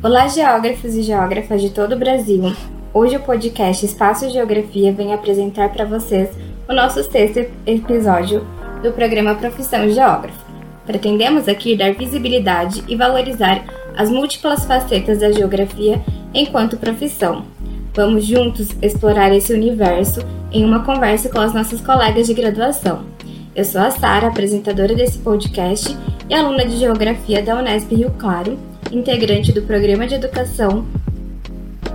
Olá, geógrafos e geógrafas de todo o Brasil. Hoje o podcast Espaço Geografia vem apresentar para vocês o nosso sexto episódio do programa Profissão Geógrafo. Pretendemos aqui dar visibilidade e valorizar as múltiplas facetas da geografia enquanto profissão. Vamos juntos explorar esse universo em uma conversa com as nossas colegas de graduação. Eu sou a Sara, apresentadora desse podcast e aluna de Geografia da Unesp Rio Claro integrante do Programa de Educação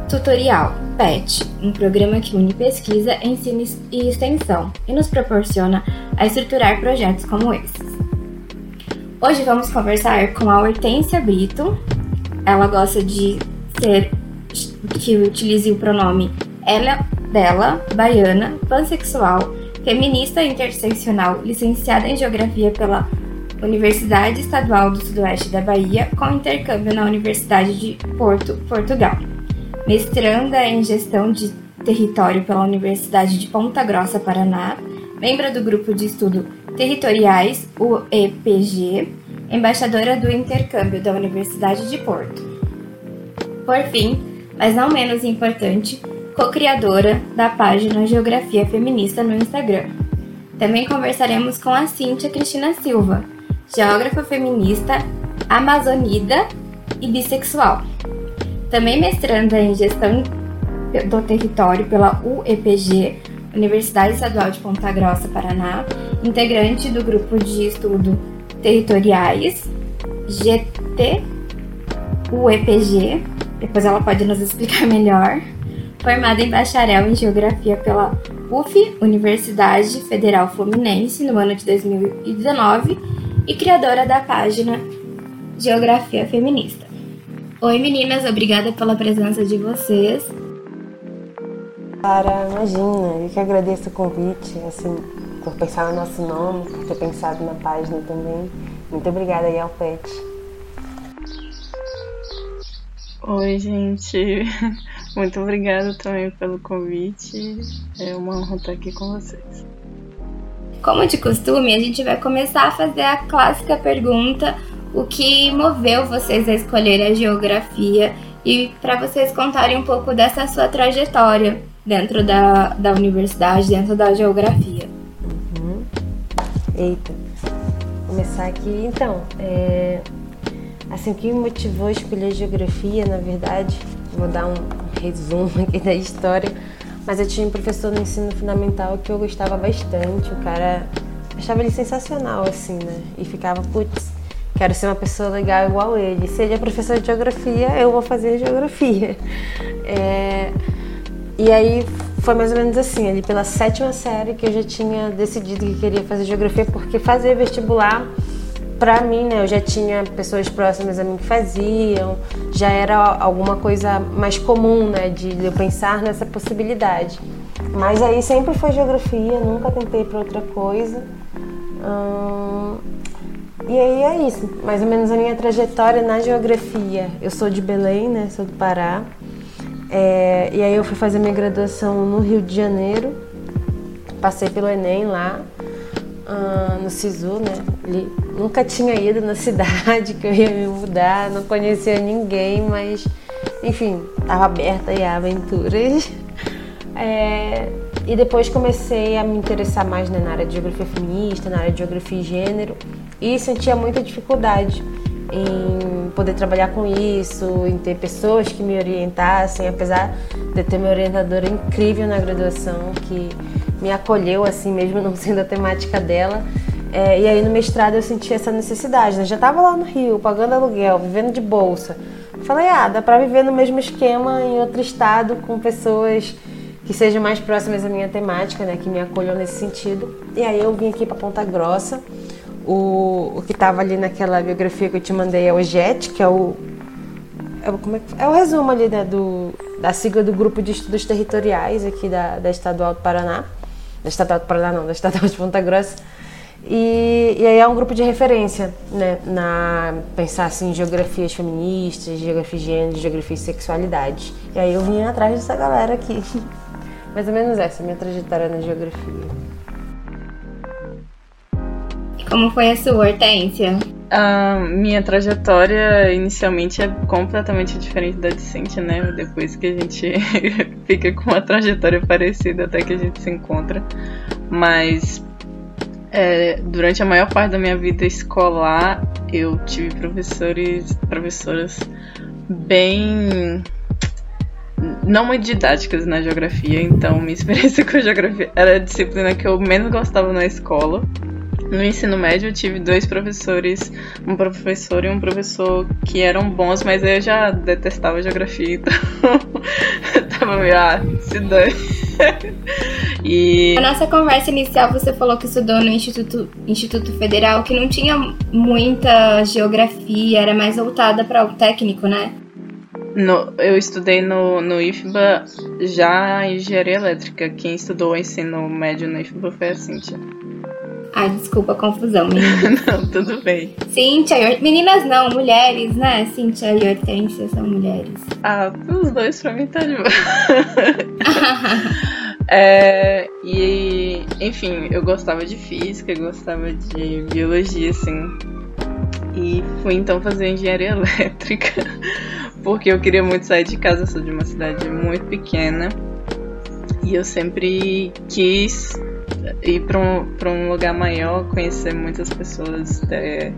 Tutorial, PET, um programa que une pesquisa, ensino e extensão e nos proporciona a estruturar projetos como esses. Hoje vamos conversar com a Hortência Brito. Ela gosta de ser que utilize o pronome ela, dela, baiana, pansexual, feminista interseccional, licenciada em Geografia pela Universidade Estadual do Sudoeste da Bahia, com intercâmbio na Universidade de Porto, Portugal. Mestranda em Gestão de Território pela Universidade de Ponta Grossa, Paraná, membro do Grupo de Estudo Territoriais, o EPG, embaixadora do intercâmbio da Universidade de Porto. Por fim, mas não menos importante, co-criadora da página Geografia Feminista no Instagram. Também conversaremos com a Cíntia Cristina Silva, geógrafa feminista, amazonida e bissexual. Também mestranda em gestão do território pela UEPG, Universidade Estadual de Ponta Grossa, Paraná, integrante do grupo de estudo Territoriais, GT UEPG, depois ela pode nos explicar melhor, formada em bacharel em Geografia pela UF, Universidade Federal Fluminense, no ano de 2019, e criadora da página Geografia Feminista. Oi meninas, obrigada pela presença de vocês. Cara, imagina, eu que agradeço o convite, assim, por pensar no nosso nome, por ter pensado na página também. Muito obrigada aí ao PET. Oi, gente. Muito obrigada também pelo convite. É uma honra estar aqui com vocês. Como de costume, a gente vai começar a fazer a clássica pergunta: o que moveu vocês a escolher a geografia e para vocês contarem um pouco dessa sua trajetória dentro da, da universidade, dentro da geografia. Uhum. Eita, Vou começar aqui. Então, é, assim, o que me motivou a escolher geografia, na verdade, vou dar um resumo aqui da história mas eu tinha um professor no ensino fundamental que eu gostava bastante. O cara achava ele sensacional, assim, né? E ficava, putz, quero ser uma pessoa legal igual ele. Se ele é professor de geografia, eu vou fazer geografia. É... E aí foi mais ou menos assim, ali pela sétima série que eu já tinha decidido que queria fazer geografia, porque fazer vestibular para mim, né, eu já tinha pessoas próximas a mim que faziam, já era alguma coisa mais comum, né, de, eu pensar nessa possibilidade. Mas aí sempre foi geografia, nunca tentei para outra coisa. Hum, e aí é isso, mais ou menos a minha trajetória na geografia. Eu sou de Belém, né, sou do Pará. É, e aí eu fui fazer minha graduação no Rio de Janeiro, passei pelo Enem lá, uh, no SISU, né, ali Nunca tinha ido na cidade que eu ia me mudar, não conhecia ninguém, mas enfim, estava aberta a aventuras. É, e depois comecei a me interessar mais né, na área de geografia feminista, na área de geografia e gênero, e sentia muita dificuldade em poder trabalhar com isso, em ter pessoas que me orientassem, apesar de ter uma orientadora incrível na graduação que me acolheu assim mesmo não sendo a temática dela é, e aí no mestrado eu senti essa necessidade, né? Já estava lá no Rio, pagando aluguel, vivendo de bolsa. Falei, ah, dá para viver no mesmo esquema em outro estado com pessoas que sejam mais próximas à minha temática, né? Que me acolham nesse sentido. E aí eu vim aqui para Ponta Grossa. O, o que estava ali naquela biografia que eu te mandei é o JET, que é o é, como é, é o resumo ali né, do, da sigla do Grupo de Estudos Territoriais aqui da, da Estadual do Paraná. Da Estadual do Paraná não, da Estadual de Ponta Grossa. E, e aí é um grupo de referência, né, na pensar assim, em geografias feministas, geografia de gênero, geografia e sexualidade. E aí eu vim atrás dessa galera aqui. Mais ou menos essa, minha trajetória na geografia. Como foi a sua, Hortência? A minha trajetória inicialmente é completamente diferente da de Cintia, né? Depois que a gente fica com uma trajetória parecida até que a gente se encontra. Mas é, durante a maior parte da minha vida escolar, eu tive professores, professoras bem não muito didáticas na geografia, então minha experiência com geografia era a disciplina que eu menos gostava na escola. No ensino médio eu tive dois professores, um professor e um professor que eram bons, mas eu já detestava geografia, então tava meio, ah, se dane. e... A nossa conversa inicial você falou que estudou no Instituto, Instituto Federal, que não tinha muita geografia, era mais voltada para o técnico, né? No, eu estudei no, no IFBA já engenharia elétrica. Quem estudou ensino médio no IFBA foi a Cíntia. Ai, desculpa a confusão, meninas. não, tudo bem. Cíntia, meninas não, mulheres, né? Cíntia e Hortência são mulheres. Ah, os dois pra mim tá de boa. é, e, enfim, eu gostava de física, gostava de biologia, assim. E fui então fazer engenharia elétrica porque eu queria muito sair de casa. Eu sou de uma cidade muito pequena e eu sempre quis ir para um, um lugar maior, conhecer muitas pessoas, ter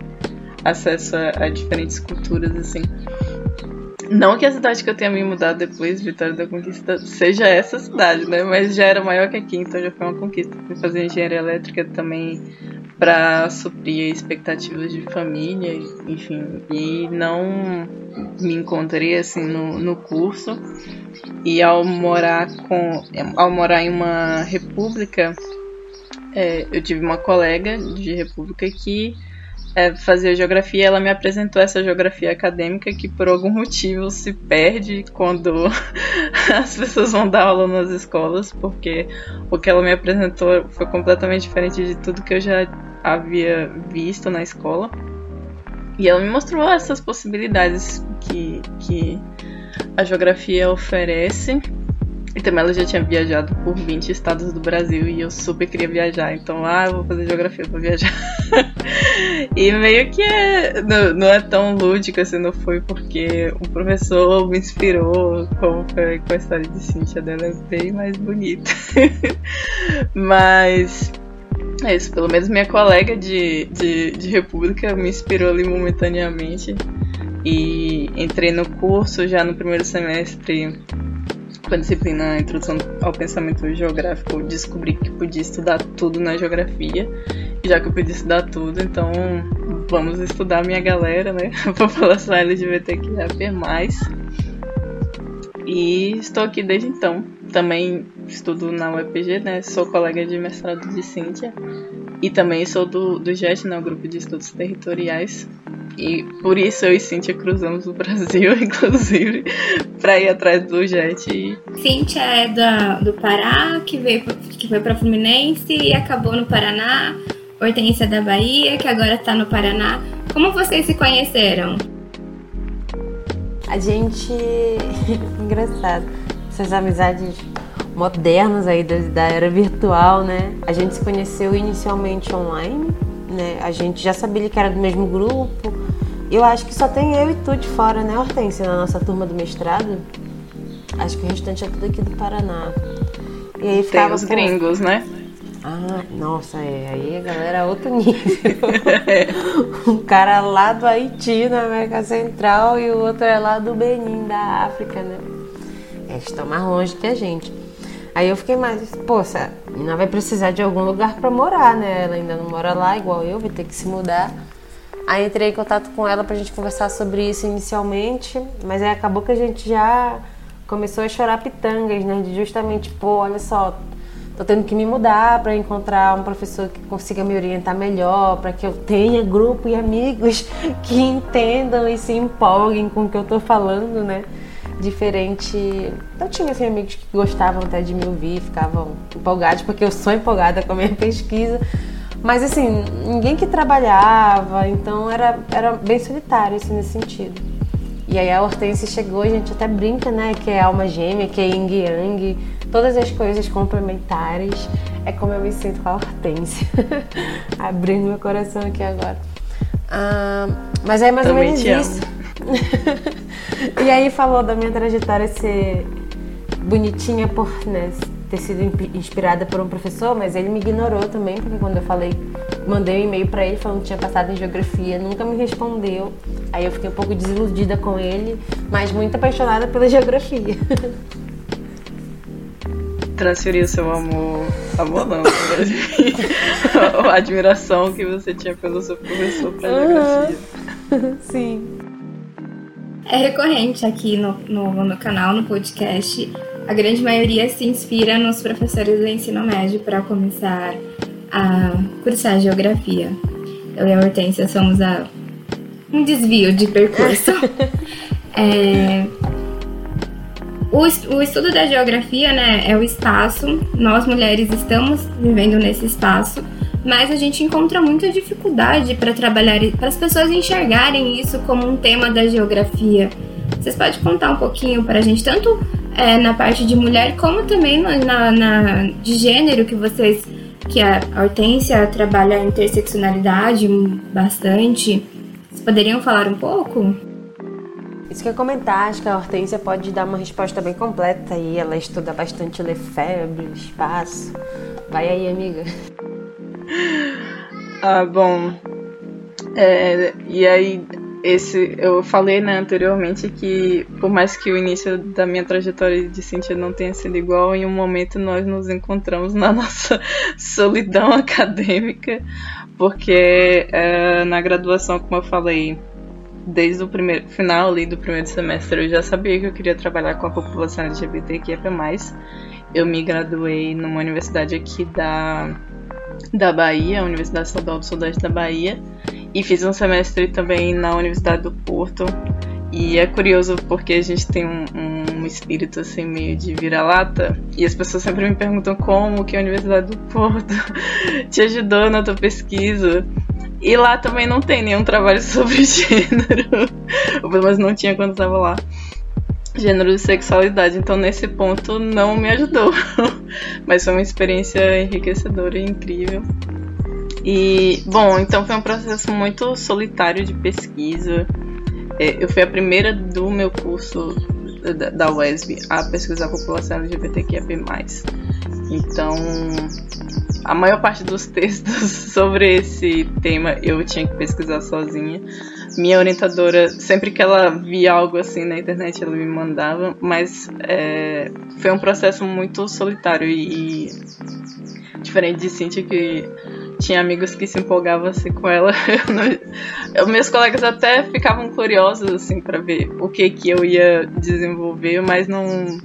acesso a, a diferentes culturas, assim. Não que a cidade que eu tenha me mudado depois, Vitória da Conquista, seja essa cidade, né? Mas já era maior que aqui, então já foi uma conquista. Fui fazer engenharia elétrica também para suprir expectativas de família, enfim, e não me encontrei assim no, no curso. E ao morar com, ao morar em uma república, é, eu tive uma colega de república que é, fazia geografia, ela me apresentou essa geografia acadêmica que por algum motivo se perde quando as pessoas vão dar aula nas escolas, porque o que ela me apresentou foi completamente diferente de tudo que eu já havia visto na escola. E ela me mostrou essas possibilidades que, que a geografia oferece e também ela já tinha viajado por 20 estados do Brasil e eu super queria viajar. Então, ah, vou fazer geografia pra viajar. e meio que é, não, não, é tão lúdico assim, não foi porque o professor me inspirou, como foi com a história de Cintia dela, é bem mais bonita. Mas. É isso, pelo menos minha colega de, de, de República me inspirou ali momentaneamente. E entrei no curso já no primeiro semestre com a disciplina Introdução ao Pensamento Geográfico, descobri que podia estudar tudo na geografia. Já que eu podia estudar tudo, então vamos estudar minha galera, né? A população LGBTQIA+. E estou aqui desde então. Também estudo na UEPG, né? Sou colega de mestrado de Cíntia. E também sou do, do GET, né? O Grupo de Estudos Territoriais. E por isso eu e Cíntia cruzamos o Brasil, inclusive, para ir atrás do Jet. Cíntia é da, do Pará, que, veio, que foi para Fluminense e acabou no Paraná. Hortência é da Bahia, que agora está no Paraná. Como vocês se conheceram? A gente. Engraçado. Essas amizades modernas aí da, da era virtual, né? A gente se conheceu inicialmente online né? A gente já sabia que era do mesmo grupo. Eu acho que só tem eu e tu de fora, né, Hortência, na nossa turma do mestrado. Acho que o restante é tudo aqui do Paraná. E aí ficava. Tem os gringos, né? Ah, nossa, é. Aí a galera é outro nível. um cara lá do Haiti, na América Central, e o outro é lá do Benin, da África, né? Eles estão mais longe que a gente. Aí eu fiquei mais, poxa, não vai precisar de algum lugar para morar, né? Ela ainda não mora lá, igual eu, vai ter que se mudar. Aí entrei em contato com ela pra gente conversar sobre isso inicialmente, mas aí acabou que a gente já começou a chorar pitangas, né? De justamente, pô, olha só, tô tendo que me mudar para encontrar um professor que consiga me orientar melhor, para que eu tenha grupo e amigos que entendam e se empolguem com o que eu tô falando, né? diferente. Eu tinha assim, amigos que gostavam até de me ouvir, ficavam empolgados, porque eu sou empolgada com a minha pesquisa. Mas assim, ninguém que trabalhava, então era, era bem solitário assim, nesse sentido. E aí a Hortência chegou, a gente até brinca, né? Que é alma gêmea, que é yin yang, todas as coisas complementares. É como eu me sinto com a Hortência. Abrindo meu coração aqui agora. Ah, mas é mais Também ou menos isso. e aí falou da minha trajetória ser bonitinha por né, ter sido inspirada por um professor, mas ele me ignorou também, porque quando eu falei, mandei um e-mail pra ele falando que tinha passado em geografia, nunca me respondeu. Aí eu fiquei um pouco desiludida com ele, mas muito apaixonada pela geografia. Transferiu seu amor. Amor não, mas a admiração que você tinha pelo seu professor pra geografia. Sim. É recorrente aqui no, no, no canal, no podcast. A grande maioria se inspira nos professores do ensino médio para começar a cursar geografia. Eu e a Hortência somos a, um desvio de percurso. É, o, es- o estudo da geografia né, é o espaço. Nós mulheres estamos vivendo nesse espaço, mas a gente encontra muita dificuldade para trabalhar, para as pessoas enxergarem isso como um tema da geografia. Vocês podem contar um pouquinho para a gente, tanto é, na parte de mulher, como também na, na- de gênero, que vocês, que a Hortência trabalha a interseccionalidade bastante. Vocês poderiam falar um pouco? Isso que eu comentar, acho que a Hortência pode dar uma resposta bem completa aí. Ela estuda bastante Lefebvre, espaço. Vai aí, amiga. Ah, bom. É, e aí, esse, eu falei né, anteriormente que, por mais que o início da minha trajetória de sentido não tenha sido igual, em um momento nós nos encontramos na nossa solidão acadêmica, porque é, na graduação, como eu falei, desde o primeiro final ali do primeiro semestre, eu já sabia que eu queria trabalhar com a população LGBTQIA+. Eu me graduei numa universidade aqui da da Bahia, a Universidade Estadual do Sudeste da Bahia, e fiz um semestre também na Universidade do Porto. E é curioso porque a gente tem um, um espírito assim meio de vira-lata, e as pessoas sempre me perguntam como que a Universidade do Porto te ajudou na tua pesquisa. E lá também não tem nenhum trabalho sobre gênero, ou pelo menos não tinha quando estava lá gênero e sexualidade, então nesse ponto não me ajudou. Mas foi uma experiência enriquecedora e incrível. E, bom, então foi um processo muito solitário de pesquisa. É, Eu fui a primeira do meu curso da- da UESB a pesquisar a população LGBTQIA+. Então, a maior parte dos textos sobre esse tema eu tinha que pesquisar sozinha. Minha orientadora, sempre que ela via algo assim na internet, ela me mandava, mas é, foi um processo muito solitário e, e diferente de Cintia, que tinha amigos que se empolgavam assim com ela. Eu não- eu- meus colegas até ficavam curiosos assim para ver o que que eu ia desenvolver, mas não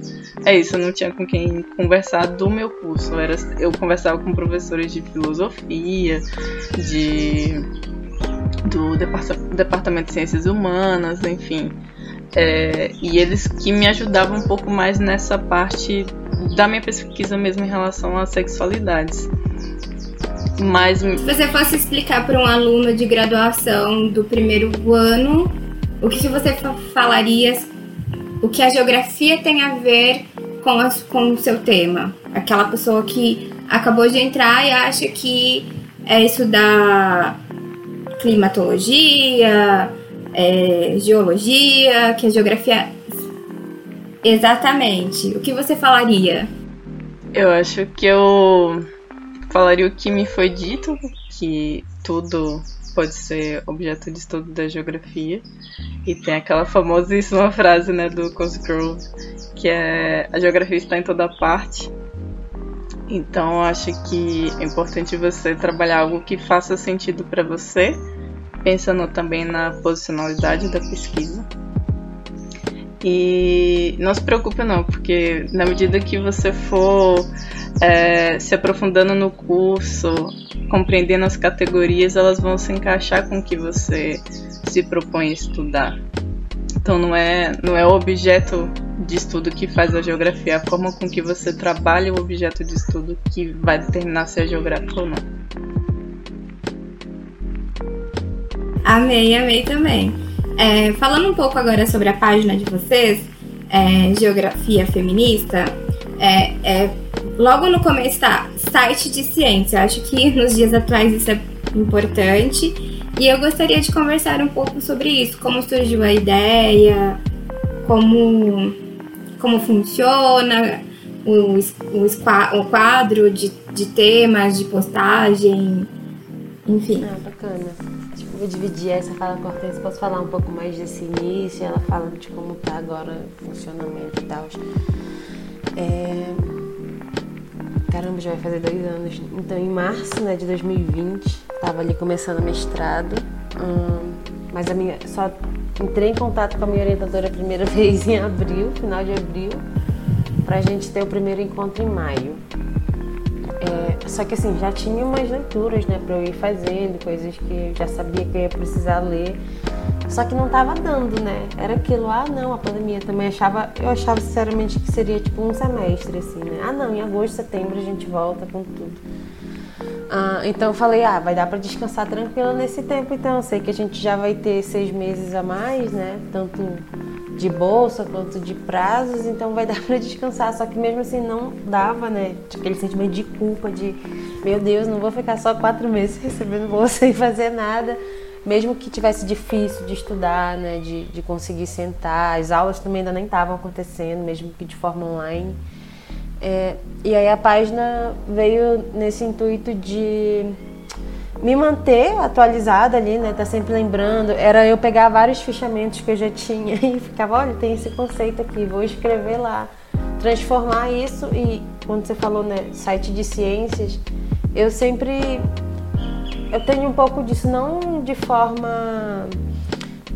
é isso, eu não tinha com quem conversar do meu curso. Era, eu conversava com professores de filosofia, de do departa- departamento de ciências humanas, enfim. É, e eles que me ajudavam um pouco mais nessa parte da minha pesquisa mesmo em relação às sexualidades. Mas Se você fosse explicar para um aluno de graduação do primeiro ano, o que, que você fa- falaria, o que a geografia tem a ver com, com o seu tema? Aquela pessoa que acabou de entrar e acha que é estudar climatologia, é, geologia, que a geografia. Exatamente. O que você falaria? eu acho que eu falaria o que me foi dito, que tudo pode ser objeto de estudo da geografia. E tem aquela famosíssima frase né, do Cosgrove, que é a geografia está em toda parte. Então acho que é importante você trabalhar algo que faça sentido para você, pensando também na posicionalidade da pesquisa. E não se preocupe não, porque na medida que você for é, se aprofundando no curso, compreendendo as categorias, elas vão se encaixar com o que você se propõe a estudar. Então não é, não é o objeto de estudo que faz a geografia, a forma com que você trabalha o objeto de estudo que vai determinar se é geográfico ou não. Amei, amei também. É, falando um pouco agora sobre a página de vocês, é, Geografia Feminista, é, é, logo no começo tá site de ciência. Acho que nos dias atuais isso é importante. E eu gostaria de conversar um pouco sobre isso, como surgiu a ideia, como, como funciona o, o, o quadro de, de temas, de postagem, enfim. Ah, bacana. Tipo, vou dividir essa fala com a Hortência, posso falar um pouco mais desse início, ela fala de como tá agora o funcionamento e tal. É... Caramba, já vai fazer dois anos. Então, em março né, de 2020, estava ali começando o mestrado, hum, mas a minha só entrei em contato com a minha orientadora a primeira vez em abril, final de abril, para a gente ter o primeiro encontro em maio. É, só que assim, já tinha umas leituras, né, para eu ir fazendo, coisas que eu já sabia que eu ia precisar ler. Só que não tava dando, né? Era aquilo, ah não, a pandemia também achava, eu achava sinceramente que seria tipo um semestre, assim, né? Ah não, em agosto, setembro a gente volta com tudo. Ah, então eu falei, ah, vai dar para descansar tranquilo nesse tempo, então sei que a gente já vai ter seis meses a mais, né? Tanto de bolsa quanto de prazos, então vai dar para descansar. Só que mesmo assim não dava, né? Aquele sentimento de culpa, de meu Deus, não vou ficar só quatro meses recebendo bolsa sem fazer nada. Mesmo que tivesse difícil de estudar, né? De, de conseguir sentar. As aulas também ainda nem estavam acontecendo, mesmo que de forma online. É, e aí a página veio nesse intuito de me manter atualizada ali, né? Tá sempre lembrando. Era eu pegar vários fichamentos que eu já tinha e ficava, olha, tem esse conceito aqui, vou escrever lá. Transformar isso e quando você falou, né, site de ciências, eu sempre eu tenho um pouco disso não de forma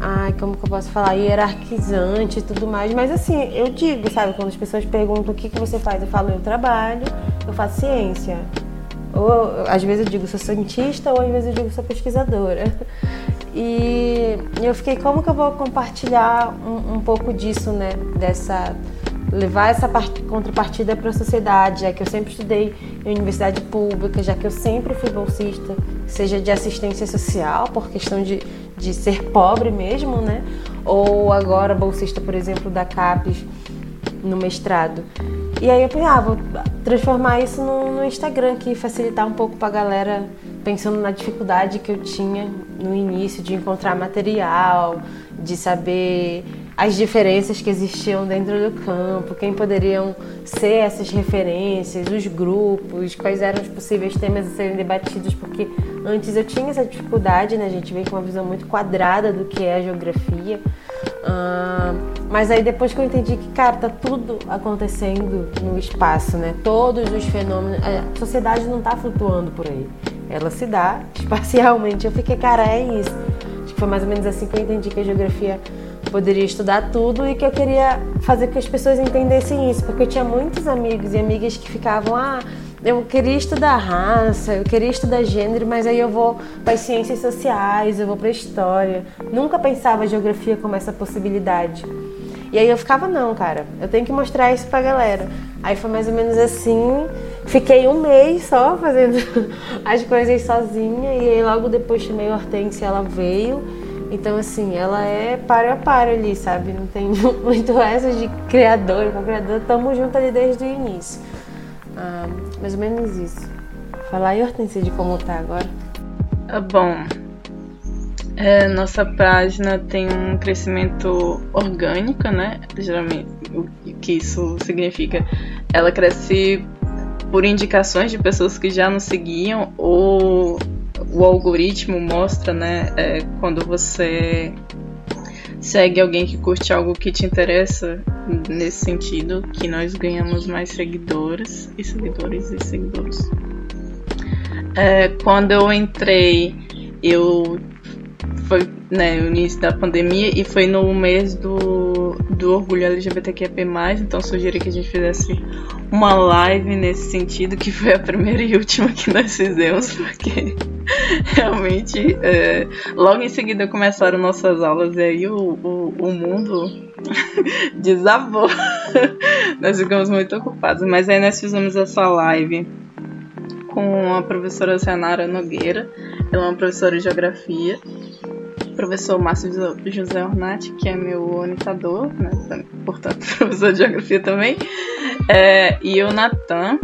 ai, como que eu posso falar, hierarquizante e tudo mais, mas assim, eu digo, sabe, quando as pessoas perguntam o que, que você faz, eu falo, eu trabalho, eu faço ciência. Ou às vezes eu digo sou cientista, ou às vezes eu digo sou pesquisadora. E eu fiquei, como que eu vou compartilhar um, um pouco disso, né? Dessa. Levar essa part, contrapartida para a sociedade, já que eu sempre estudei em universidade pública, já que eu sempre fui bolsista, seja de assistência social, por questão de, de ser pobre mesmo, né? Ou agora bolsista, por exemplo, da CAPES no mestrado. E aí eu pensei, ah, vou transformar isso no, no Instagram aqui, facilitar um pouco pra galera, pensando na dificuldade que eu tinha no início de encontrar material, de saber as diferenças que existiam dentro do campo, quem poderiam ser essas referências, os grupos, quais eram os possíveis temas a serem debatidos, porque antes eu tinha essa dificuldade, né? A gente vem com uma visão muito quadrada do que é a geografia. Uh, mas aí depois que eu entendi que, cara, tá tudo acontecendo no espaço, né? Todos os fenômenos. A sociedade não tá flutuando por aí. Ela se dá espacialmente. Eu fiquei, cara, é isso. Acho que foi mais ou menos assim que eu entendi que a geografia poderia estudar tudo e que eu queria fazer com que as pessoas entendessem isso, porque eu tinha muitos amigos e amigas que ficavam, ah, eu queria estudar raça, eu queria estudar gênero, mas aí eu vou para as ciências sociais, eu vou para a história. Nunca pensava a geografia como essa possibilidade. E aí eu ficava, não, cara, eu tenho que mostrar isso pra galera. Aí foi mais ou menos assim. Fiquei um mês só fazendo as coisas sozinha. E aí logo depois chamei a Hortência, ela veio. Então, assim, ela é páreo a páreo ali, sabe? Não tem muito essa de criador com criador. Tamo junto ali desde o início. Ah, mais ou menos isso. Falar aí, Hortência, de como tá agora. Ah, bom, é, nossa página tem um crescimento orgânico, né? Geralmente, o que isso significa? Ela cresce por indicações de pessoas que já nos seguiam ou o algoritmo mostra, né? É, quando você segue alguém que curte algo que te interessa nesse sentido, que nós ganhamos mais seguidores e seguidores e seguidores. É, quando eu entrei, eu foi né, no início da pandemia e foi no mês do, do orgulho LGBTQIA+, então sugeri que a gente fizesse uma live nesse sentido, que foi a primeira e última que nós fizemos, porque realmente é, logo em seguida começaram nossas aulas e aí o, o, o mundo desabou. nós ficamos muito ocupados, mas aí nós fizemos essa live com a professora Senara Nogueira, ela é uma professora de geografia, professor Márcio José Ornati, que é meu orientador, né, portanto, professor de geografia também, é, e o Natan,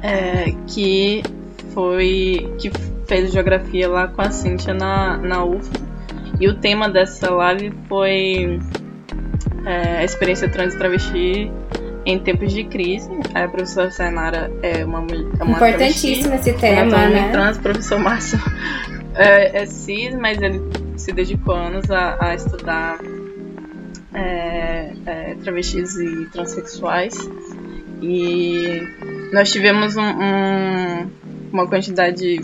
é, que foi que fez geografia lá com a Cintia na, na UF. E o tema dessa live foi é, a experiência trans e travesti em tempos de crise. A professora Sainara é uma mulher. É uma Importantíssimo travesti, esse tema, né? Trans, o professor Márcio é, é cis, mas ele se dedicou anos a, a estudar é, é, travestis e transexuais. E nós tivemos um, um, uma quantidade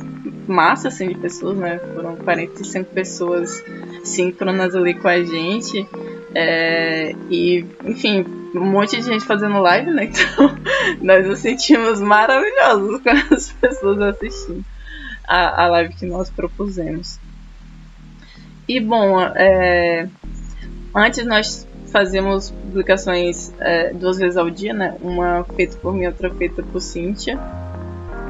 massa assim, de pessoas, né? Foram 45 pessoas síncronas ali com a gente. É, e, enfim, um monte de gente fazendo live, né? Então, nós nos sentimos maravilhosos com as pessoas assistindo a, a live que nós propusemos. E, bom, é, antes nós fazíamos publicações é, duas vezes ao dia, né? Uma feita por mim, outra feita por Cíntia.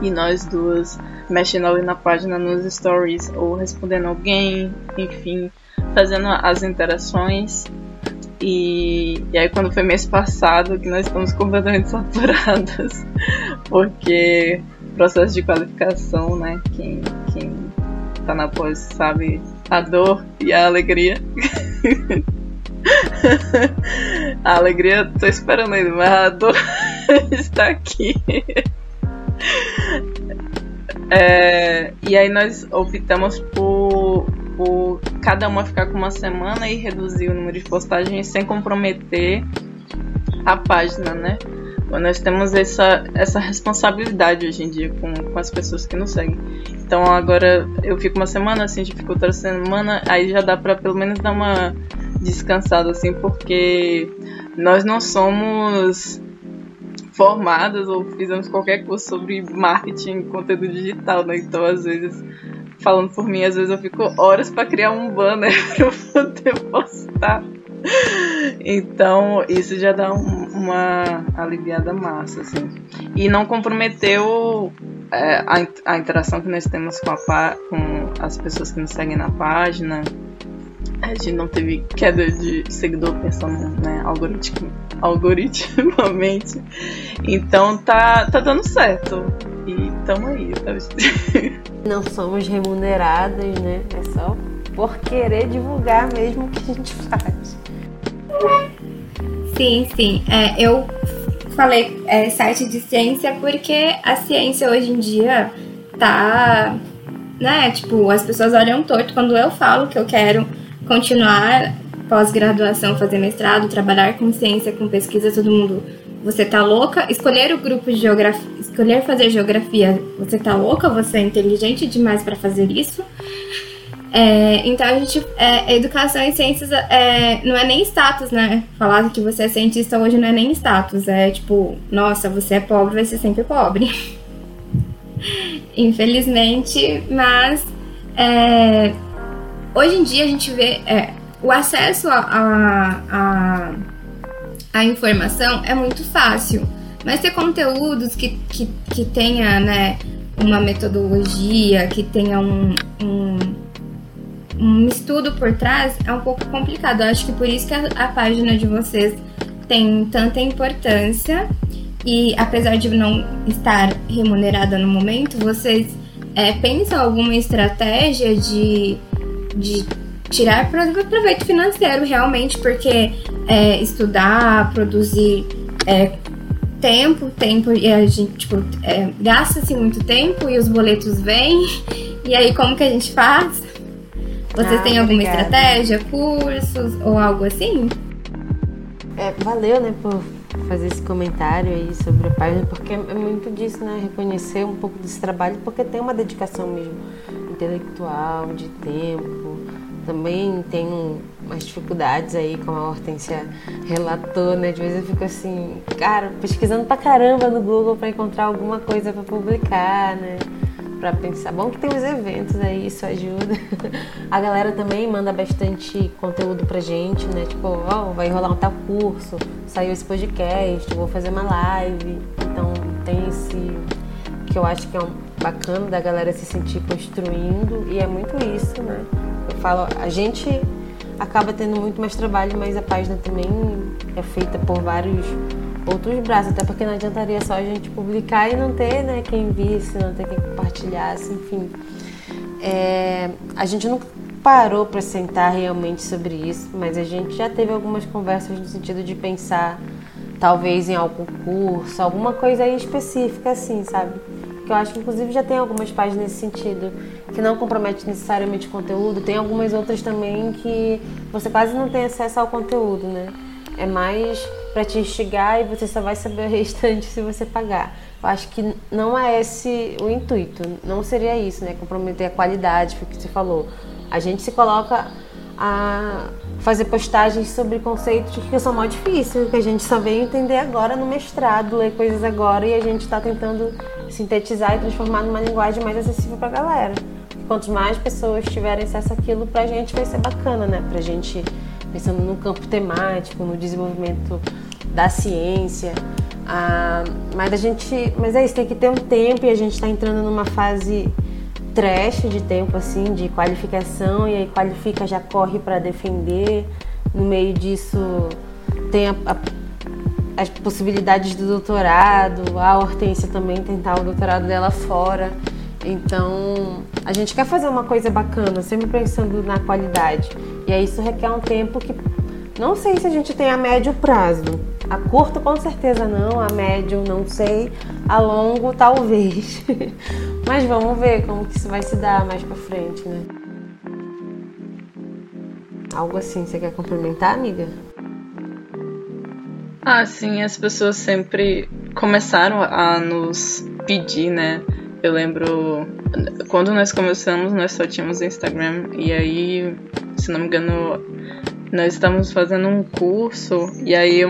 E nós duas mexendo ali na página nos stories ou respondendo alguém, enfim, fazendo as interações. E, e aí quando foi mês passado que nós estamos completamente saturadas, porque processo de qualificação, né? Quem, quem tá na pós sabe a dor e a alegria. a alegria tô esperando ainda, mas a dor está aqui. É, e aí nós optamos por, por cada uma ficar com uma semana e reduzir o número de postagens sem comprometer a página, né? Nós temos essa, essa responsabilidade hoje em dia com, com as pessoas que nos seguem. Então agora eu fico uma semana, assim, fico outra semana, aí já dá pra pelo menos dar uma descansada, assim, porque nós não somos formadas ou fizemos qualquer curso sobre marketing, conteúdo digital, né? Então, às vezes, falando por mim, às vezes eu fico horas para criar um banner para poder postar. Então, isso já dá um, uma aliviada massa, assim. E não comprometeu é, a, a, interação que nós temos com, a, com as pessoas que nos seguem na página. A gente não teve queda de seguidor pensando né, algoritmo, algoritmamente. Então tá, tá dando certo. E tamo aí. Tá? Não somos remuneradas, né? É só por querer divulgar mesmo o que a gente faz. Sim, sim. É, eu falei é, site de ciência porque a ciência hoje em dia tá. Né, tipo, as pessoas olham torto quando eu falo que eu quero continuar pós-graduação, fazer mestrado, trabalhar com ciência, com pesquisa, todo mundo. Você tá louca? Escolher o grupo de geografia, escolher fazer geografia, você tá louca? Você é inteligente demais para fazer isso? É, então a gente. É, educação e ciências é, não é nem status, né? Falar que você é cientista hoje não é nem status. É tipo, nossa, você é pobre, vai ser sempre pobre. Infelizmente, mas é, hoje em dia a gente vê é, o acesso a, a, a, a, informação é muito fácil. Mas ter conteúdos que, que, que tenha né, uma metodologia, que tenha um, um um estudo por trás é um pouco complicado. Eu acho que por isso que a, a página de vocês tem tanta importância e apesar de não estar remunerada no momento, vocês é, pensam alguma estratégia de, de tirar proveito financeiro realmente, porque é, estudar, produzir é, tempo, tempo, e a gente tipo, é, gasta-se muito tempo e os boletos vêm, e aí como que a gente faz? Vocês ah, têm alguma obrigada. estratégia, cursos ou algo assim? É, valeu, né, por fazer esse comentário aí sobre a página, porque é muito disso, né? Reconhecer um pouco desse trabalho, porque tem uma dedicação mesmo intelectual, de tempo. Também tem umas dificuldades aí, como a Hortência relatou, né? De vez eu fico assim, cara, pesquisando pra caramba no Google para encontrar alguma coisa para publicar, né? para pensar. Bom que tem os eventos aí, isso ajuda. A galera também manda bastante conteúdo pra gente, né? Tipo, ó, oh, vai rolar um tal curso, saiu esse podcast, vou fazer uma live. Então tem esse que eu acho que é um bacana da galera se sentir construindo e é muito isso, né? Eu falo, a gente acaba tendo muito mais trabalho, mas a página também é feita por vários outros braços, até porque não adiantaria só a gente publicar e não ter né, quem visse, não ter quem compartilhasse, enfim. é, a gente não parou para sentar realmente sobre isso, mas a gente já teve algumas conversas no sentido de pensar talvez em algum curso, alguma coisa aí específica assim, sabe? Que eu acho que inclusive já tem algumas páginas nesse sentido, que não compromete necessariamente conteúdo, tem algumas outras também que você quase não tem acesso ao conteúdo, né? É mais para te instigar e você só vai saber o restante se você pagar. Eu acho que não é esse o intuito, não seria isso, né? Comprometer a qualidade, foi o que você falou. A gente se coloca a fazer postagens sobre conceitos que são mais difíceis, que a gente só veio entender agora no mestrado, ler coisas agora e a gente está tentando sintetizar e transformar numa linguagem mais acessível para a galera. Quanto mais pessoas tiverem acesso àquilo, para a gente vai ser bacana, né? Para a gente, pensando no campo temático, no desenvolvimento da ciência. Ah, mas a gente, mas é isso, tem que ter um tempo e a gente está entrando numa fase trash de tempo assim, de qualificação, e aí qualifica, já corre para defender. No meio disso tem a, a, as possibilidades do doutorado, a Hortência também tentar o doutorado dela fora. Então, a gente quer fazer uma coisa bacana, sempre pensando na qualidade. E aí isso requer um tempo que não sei se a gente tem a médio prazo. A curto, com certeza não. A médio, não sei. A longo, talvez. Mas vamos ver como que isso vai se dar mais pra frente, né? Algo assim, você quer complementar, amiga? Ah, sim, as pessoas sempre começaram a nos pedir, né? Eu lembro quando nós começamos, nós só tínhamos Instagram e aí, se não me engano, nós estamos fazendo um curso e aí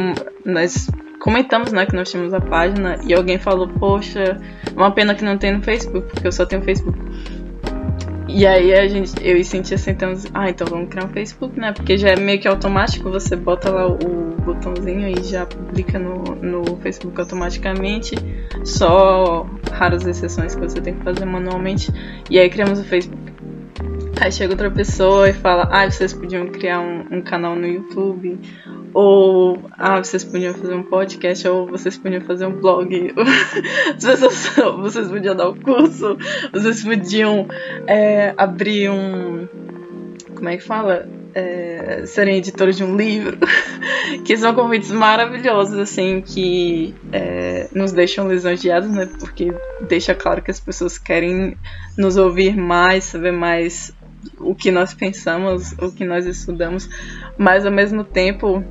nós comentamos, né, que nós tínhamos a página e alguém falou, poxa, uma pena que não tem no Facebook, porque eu só tenho Facebook. E aí a gente, eu e Cintia sentamos, ah, então vamos criar um Facebook, né? Porque já é meio que automático, você bota lá o botãozinho e já publica no, no Facebook automaticamente. Só raras exceções que você tem que fazer manualmente. E aí criamos o Facebook. Aí chega outra pessoa e fala: Ah, vocês podiam criar um, um, canal no YouTube, ou ah, vocês podiam fazer um podcast, ou vocês podiam fazer um blog, vocês, vocês podiam dar o um curso, vocês podiam é, abrir um. Como é que fala? É, serem editores de um livro, que são convites maravilhosos, assim, que é, nos deixam lisonjeados, né? Porque deixa claro que as pessoas querem nos ouvir mais, saber mais o que nós pensamos, o que nós estudamos, mas ao mesmo tempo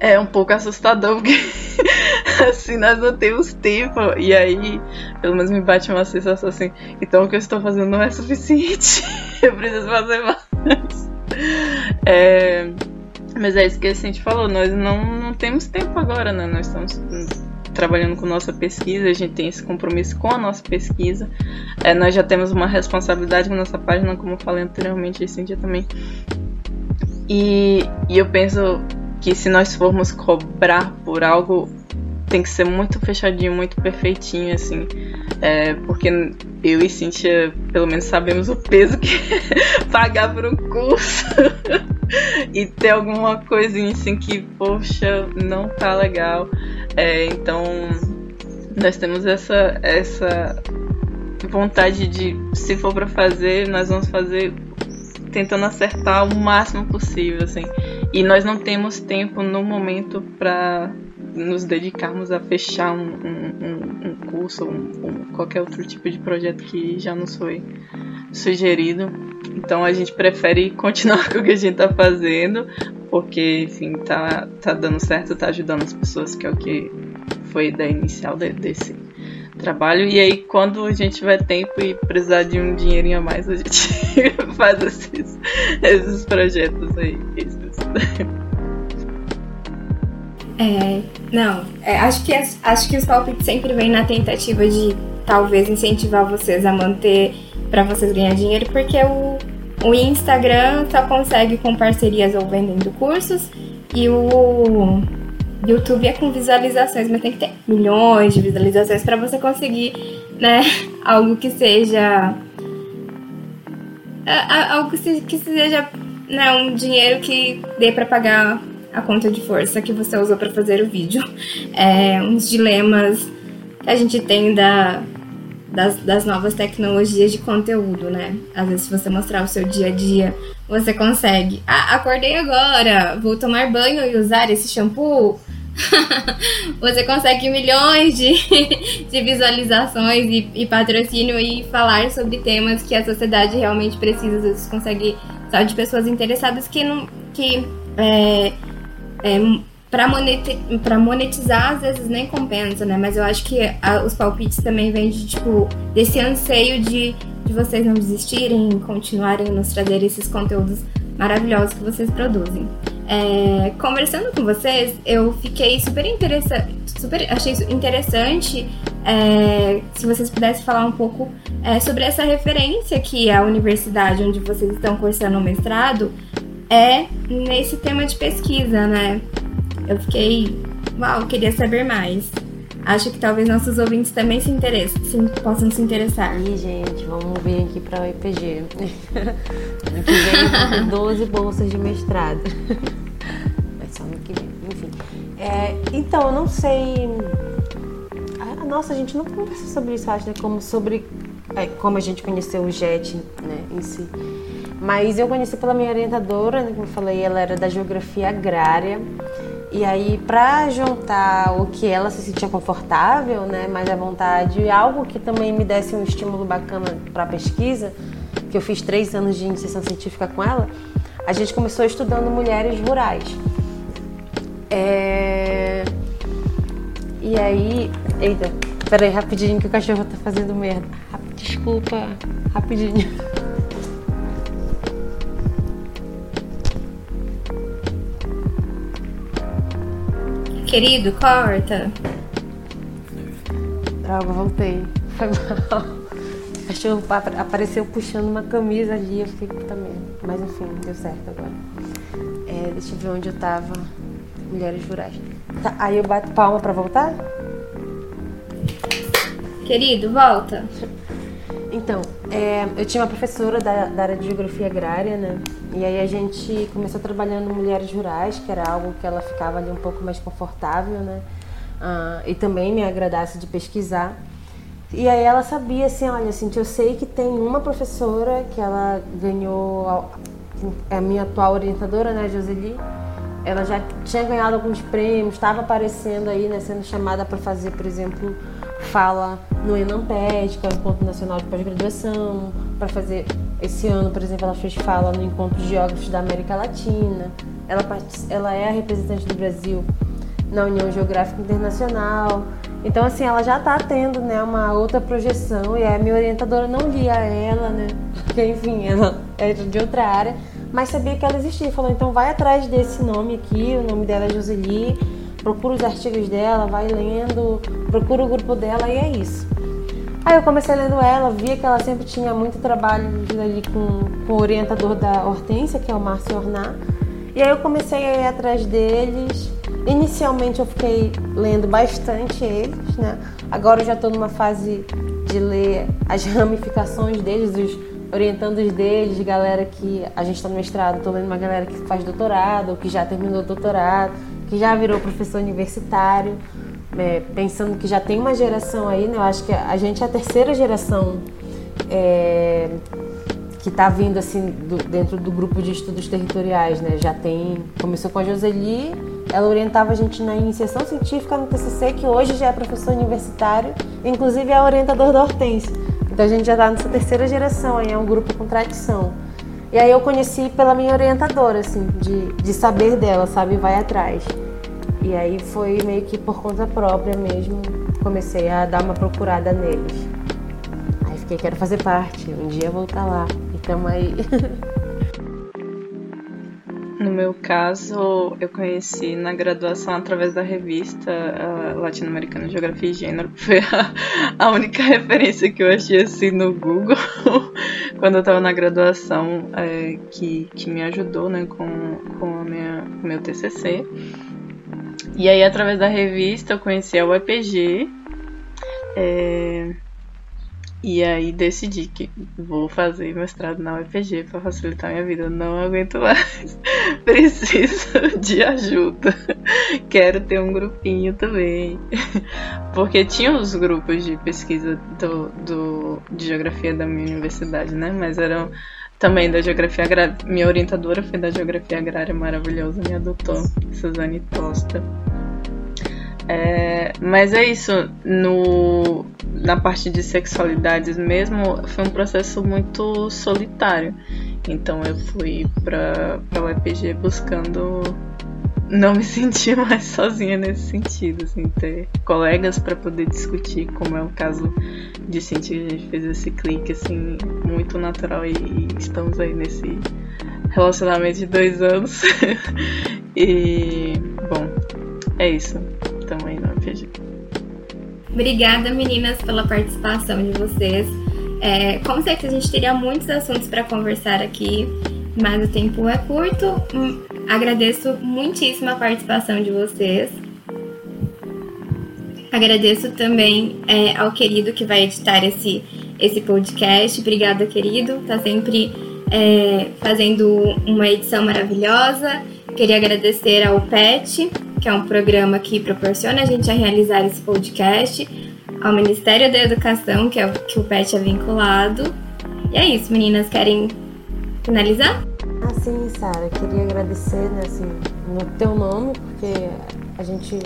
é um pouco assustador porque assim nós não temos tempo e aí pelo menos me bate uma sensação assim, então o que eu estou fazendo não é suficiente, eu preciso fazer mais. É, mas é isso que a gente falou, nós não, não temos tempo agora, né? Nós estamos trabalhando com nossa pesquisa, a gente tem esse compromisso com a nossa pesquisa. É, nós já temos uma responsabilidade com nossa página, como eu falei anteriormente, esse dia também. E, e eu penso que se nós formos cobrar por algo, tem que ser muito fechadinho, muito perfeitinho, assim. É, porque eu e Cintia, pelo menos, sabemos o peso que é pagar por um curso. e ter alguma coisinha assim que, poxa, não tá legal. É, então, nós temos essa, essa vontade de, se for para fazer, nós vamos fazer tentando acertar o máximo possível, assim. E nós não temos tempo no momento para nos dedicarmos a fechar um, um, um curso ou um, qualquer outro tipo de projeto que já nos foi sugerido. Então a gente prefere continuar com o que a gente está fazendo, porque, enfim, tá, tá dando certo, tá ajudando as pessoas, que é o que foi a ideia inicial de, desse trabalho. E aí, quando a gente tiver tempo e precisar de um dinheirinho a mais, a gente faz esses, esses projetos aí. É, não, é, acho, que, acho que os palpites sempre vem na tentativa de talvez incentivar vocês a manter para vocês ganhar dinheiro, porque o, o Instagram só consegue com parcerias ou vendendo cursos e o YouTube é com visualizações, mas tem que ter milhões de visualizações para você conseguir, né, algo que seja algo que seja né, um dinheiro que dê para pagar a conta de força que você usou para fazer o vídeo. É, uns dilemas que a gente tem da das, das novas tecnologias de conteúdo, né? Às vezes, se você mostrar o seu dia a dia, você consegue. Ah, acordei agora, vou tomar banho e usar esse shampoo. você consegue milhões de, de visualizações e, e, patrocínio e falar sobre temas que a sociedade realmente precisa. Vezes consegue só de pessoas interessadas que não. que é, é, para monetizar, às vezes nem compensa, né? Mas eu acho que a, os palpites também vêm de, tipo, desse anseio de, de vocês não desistirem, continuarem nos trazer esses conteúdos maravilhosos que vocês produzem. É, conversando com vocês, eu fiquei super interessante, super, achei interessante é, se vocês pudessem falar um pouco é, sobre essa referência que a universidade onde vocês estão cursando o mestrado é nesse tema de pesquisa, né? Eu fiquei, uau, queria saber mais. Acho que talvez nossos ouvintes também se interessem, se, possam se interessar. Ih, gente, vamos vir aqui para o IPG. ano que vem vão 12 bolsas de mestrado. Mas só ano que vem, enfim. É, então, eu não sei. Ah, nossa, a gente não conversa sobre isso, acho, né? Como sobre é, como a gente conheceu o JET né, em si. Mas eu conheci pela minha orientadora, né, como eu falei, ela era da geografia agrária. E aí, para juntar o que ela se sentia confortável, né, mais à vontade, algo que também me desse um estímulo bacana para a pesquisa, que eu fiz três anos de iniciação científica com ela, a gente começou estudando mulheres rurais. É... E aí, eita, peraí, rapidinho que o cachorro tá fazendo merda. Desculpa, rapidinho. Querido, corta. Droga, voltei. Foi mal. Cachorro apareceu puxando uma camisa ali, eu fiquei também. Mas enfim, deu certo agora. É, deixa eu ver onde eu tava. Mulheres rurais. Tá, aí eu bato palma pra voltar? Querido, volta. Então, é, eu tinha uma professora da, da, área de geografia agrária, né? E aí a gente começou trabalhando mulheres rurais, que era algo que ela ficava ali um pouco mais confortável, né? Ah, e também me agradasse de pesquisar. E aí ela sabia assim, olha, assim, eu sei que tem uma professora que ela ganhou, é a minha atual orientadora, né, Joseli, ela já tinha ganhado alguns prêmios, estava aparecendo aí, né, sendo chamada para fazer, por exemplo, fala no ENAMPED, que é o Encontro Nacional de Pós-Graduação, para fazer esse ano, por exemplo, ela fez fala no Encontro de Geógrafos da América Latina. Ela, ela é a representante do Brasil na União Geográfica Internacional. Então, assim, ela já está tendo né, uma outra projeção e a minha orientadora não via ela, né? Porque, enfim, ela é de outra área, mas sabia que ela existia. Falou, então vai atrás desse nome aqui, o nome dela é Joseli procura os artigos dela, vai lendo, procura o grupo dela e é isso. Aí eu comecei lendo ela, via que ela sempre tinha muito trabalho ali com, com o orientador da Hortência, que é o Márcio Ornar. E aí eu comecei a ir atrás deles. Inicialmente eu fiquei lendo bastante eles, né? Agora eu já estou numa fase de ler as ramificações deles, os orientandos deles, galera que a gente está no mestrado, estou lendo uma galera que faz doutorado, ou que já terminou doutorado que já virou professor universitário, é, pensando que já tem uma geração aí, né? Eu acho que a gente é a terceira geração é, que está vindo assim do, dentro do grupo de estudos territoriais, né? Já tem, começou com a Joseli, ela orientava a gente na iniciação científica no TCC, que hoje já é professor universitário, inclusive é orientador da Hortência. Então a gente já está nessa terceira geração, aí é um grupo com tradição. E aí eu conheci pela minha orientadora, assim, de, de saber dela, sabe? Vai atrás. E aí foi meio que por conta própria mesmo, comecei a dar uma procurada neles. Aí fiquei, quero fazer parte, um dia voltar lá. E tamo aí. No meu caso, eu conheci na graduação através da revista Latino-Americana de Geografia e Gênero. Foi a, a, única referência que eu achei assim no Google quando eu estava na graduação é, que, que me ajudou né, com, com, a minha, meu TCC. E aí, através da revista, eu conheci a UEPG. É, e aí decidi que vou fazer mestrado na UFG para facilitar minha vida. não aguento mais. Preciso de ajuda. quero ter um grupinho também. Porque tinha os grupos de pesquisa do, do, de geografia da minha universidade, né? Mas eram também da geografia agrária. Minha orientadora foi da geografia agrária maravilhosa, me adotou, Suzane Tosta. É, mas é isso, no, na parte de sexualidades mesmo, foi um processo muito solitário. Então eu fui para o EPG buscando não me sentir mais sozinha nesse sentido, assim, ter colegas para poder discutir, como é o caso de sentir a gente fez esse clique assim muito natural e, e estamos aí nesse relacionamento de dois anos. e bom, é isso. RPG. Obrigada, meninas, pela participação de vocês. É, com certeza a gente teria muitos assuntos para conversar aqui, mas o tempo é curto. Hum, agradeço muitíssimo a participação de vocês. Agradeço também é, ao querido que vai editar esse, esse podcast. Obrigada, querido. Tá sempre é, fazendo uma edição maravilhosa. Queria agradecer ao PET, que é um programa que proporciona a gente a realizar esse podcast ao Ministério da Educação, que é o que o PET é vinculado. E é isso, meninas, querem finalizar? Ah, sim, Sara, queria agradecer, né, assim, no teu nome, porque a gente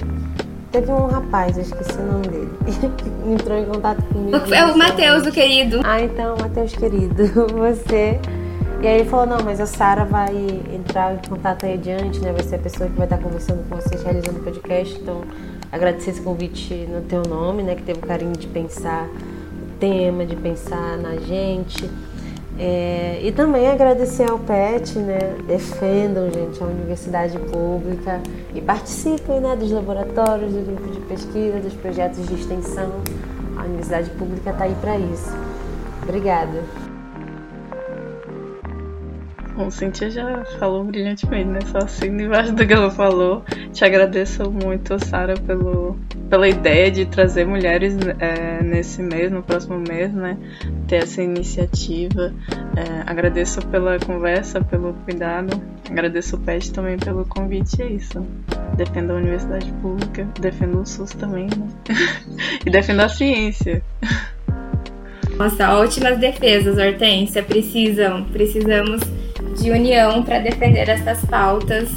teve um rapaz, eu esqueci o nome dele, que entrou em contato comigo. É o Matheus, o querido. Ah, então, Matheus, querido, você. E aí ele falou, não, mas a Sara vai entrar em contato aí adiante, né? Vai ser a pessoa que vai estar conversando com vocês, realizando o podcast, então agradecer esse convite no teu nome, né? Que teve o carinho de pensar o tema, de pensar na gente. É, e também agradecer ao PET, né? Defendam, gente, a universidade pública e participem né, dos laboratórios, do grupo de pesquisa, dos projetos de extensão. A universidade pública está aí para isso. Obrigada. Bom, Cintia já falou brilhantemente, né? Só assim embaixo do que ela falou. Te agradeço muito, Sara, pelo, pela ideia de trazer mulheres é, nesse mês, no próximo mês, né? Ter essa iniciativa. É, agradeço pela conversa, pelo cuidado. Agradeço o PET também pelo convite. É isso. Defendo a universidade pública, defendo o SUS também, né? e defendo a ciência. Nossa, ótimas defesas, Hortência. Precisam, precisamos de união para defender essas pautas.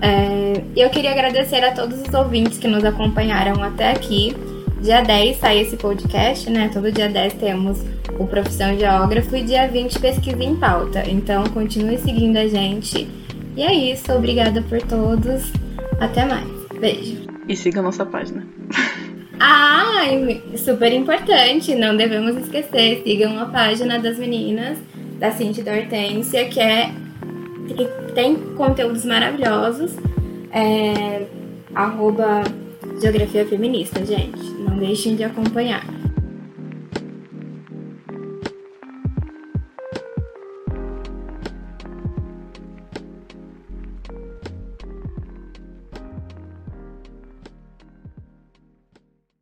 É, eu queria agradecer a todos os ouvintes que nos acompanharam até aqui. Dia 10 sai esse podcast, né? Todo dia 10 temos o Profissão Geógrafo e dia 20 Pesquisa em Pauta. Então continue seguindo a gente. E é isso, obrigada por todos. Até mais. Beijo. E siga a nossa página. Ah, super importante, não devemos esquecer. Sigam a página das meninas da Cintia da Hortência, que é que tem conteúdos maravilhosos. É, arroba Geografia Feminista, gente. Não deixem de acompanhar.